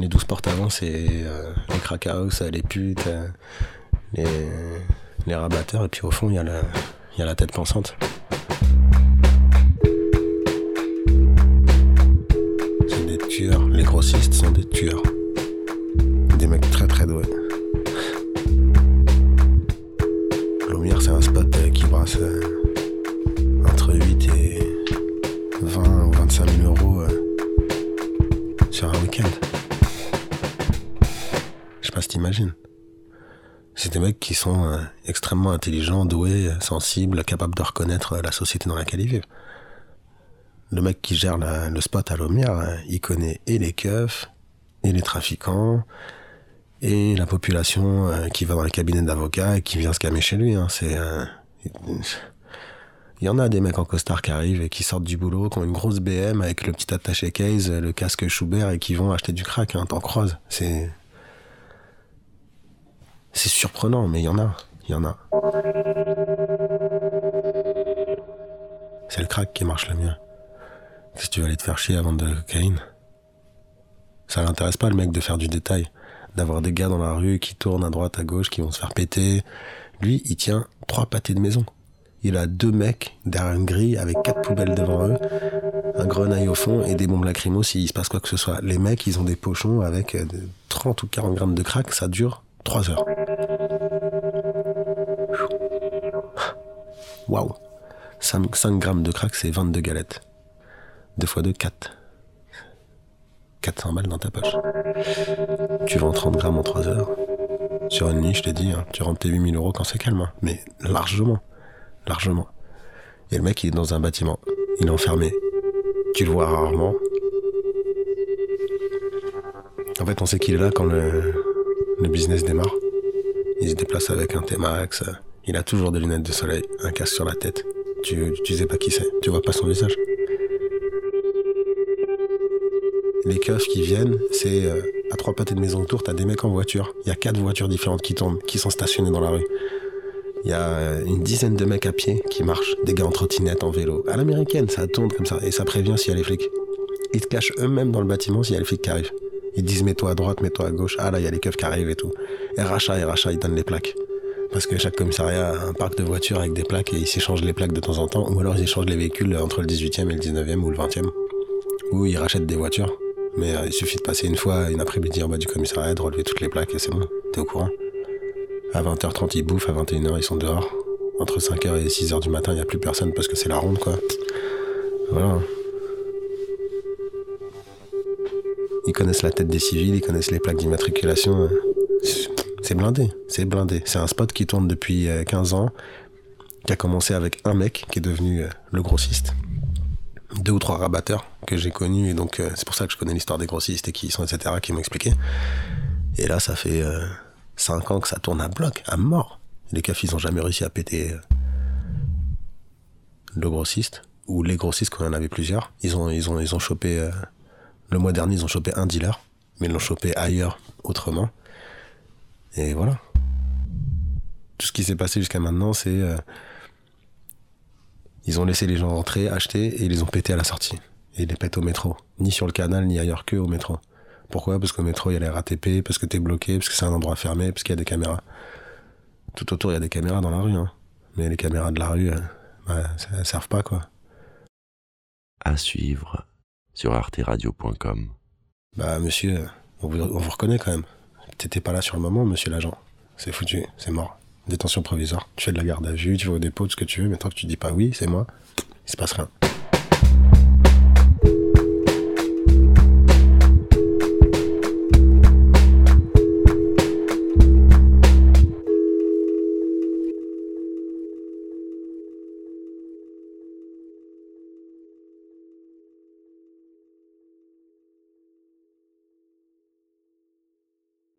Les douze portes avant, c'est euh, les crack les putes, euh, les, les rabatteurs, et puis au fond, il y, a la- il y a la tête pensante. C'est des tueurs. Les grossistes sont des tueurs. Des mecs très très doués. Lumière, c'est un spot euh, qui brasse entre 8 et 20 t'imagines. C'est des mecs qui sont euh, extrêmement intelligents, doués, sensibles, capables de reconnaître euh, la société dans laquelle ils vivent. Le mec qui gère le spot à Lumière, euh, il connaît et les keufs, et les trafiquants, et la population qui va dans les cabinets d'avocats et qui vient se calmer chez lui. hein. C'est il y en a des mecs en costard qui arrivent et qui sortent du boulot, qui ont une grosse BM avec le petit attaché case, le casque Schubert et qui vont acheter du crack. Hein, T'en croises. C'est c'est surprenant, mais il y en a. Il y en a. C'est le crack qui marche le mieux. Si tu veux aller te faire chier avant de la cocaïne, ça l'intéresse pas le mec de faire du détail, d'avoir des gars dans la rue qui tournent à droite, à gauche, qui vont se faire péter. Lui, il tient trois pâtés de maison. Il a deux mecs derrière une grille avec quatre poubelles devant eux, un grenaille au fond et des bombes lacrymo s'il se passe quoi que ce soit. Les mecs, ils ont des pochons avec euh, de 30 ou 40 grammes de crack, ça dure 3 heures. Waouh 5, 5 grammes de crack, c'est 22 galettes. 2 fois 2, 4. 400 balles dans ta poche. Tu vends 30 grammes en 3 heures. Sur une nuit, je t'ai dit, hein, tu rentres tes 8000 euros quand c'est calme. hein. Mais largement. Largement. Et le mec, il est dans un bâtiment. Il est enfermé. Tu le vois rarement. En fait, on sait qu'il est là quand le, le business démarre. Il se déplace avec un T-Max. Il a toujours des lunettes de soleil, un casque sur la tête. Tu, tu sais pas qui c'est. Tu vois pas son visage. Les keufs qui viennent, c'est euh, à trois pâtés de maison autour, t'as des mecs en voiture. Il y a quatre voitures différentes qui tournent, qui sont stationnées dans la rue. Il y a euh, une dizaine de mecs à pied qui marchent, des gars en trottinette, en vélo. À l'américaine, ça tourne comme ça, et ça prévient s'il y a les flics. Ils te cachent eux-mêmes dans le bâtiment s'il y a les flics qui arrivent. Ils disent mets-toi à droite, mets-toi à gauche. Ah là, il y a les keufs qui arrivent et tout. RHA, RHA, ils donnent les plaques. Parce que chaque commissariat a un parc de voitures avec des plaques et ils s'échangent les plaques de temps en temps. Ou alors ils échangent les véhicules entre le 18e et le 19e ou le 20e. Ou ils rachètent des voitures. Mais euh, il suffit de passer une fois, une après-midi en bas du commissariat, de relever toutes les plaques et c'est bon. T'es au courant. À 20h30, ils bouffent. À 21h, ils sont dehors. Entre 5h et 6h du matin, il n'y a plus personne parce que c'est la ronde, quoi. Voilà. Ils connaissent la tête des civils, ils connaissent les plaques d'immatriculation. C'est blindé, c'est blindé. C'est un spot qui tourne depuis euh, 15 ans, qui a commencé avec un mec qui est devenu euh, le grossiste. Deux ou trois rabatteurs que j'ai connus, et donc euh, c'est pour ça que je connais l'histoire des grossistes et qui sont, etc., qui m'ont expliqué. Et là, ça fait 5 ans que ça tourne à bloc, à mort. Les keufs, ils ont jamais réussi à péter euh, le grossiste, ou les grossistes quand il y en avait plusieurs. Ils ont, ils ont, ils ont chopé, euh, le mois dernier, ils ont chopé un dealer, mais ils l'ont chopé ailleurs, autrement. Et voilà. Tout ce qui s'est passé jusqu'à maintenant, c'est. euh, ils ont laissé les gens rentrer, acheter, et ils les ont pétés à la sortie. Et ils les pètent au métro. Ni sur le canal, ni ailleurs que au métro. Pourquoi? Parce qu'au métro, il y a les RATP, parce que t'es bloqué, parce que c'est un endroit fermé, parce qu'il y a des caméras. Tout autour, il y a des caméras dans la rue, hein. Mais les caméras de la rue, euh, bah, ça, elles servent pas, quoi. À suivre sur arteradio.com. Bah, monsieur, on vous, on vous reconnaît quand même. T'étais pas là sur le moment, monsieur l'agent. C'est foutu, c'est mort. Détention provisoire. Tu fais de la garde à vue, tu vas au dépôt, tout ce que tu veux, mais tant que tu dis pas oui, c'est moi, il se passe rien.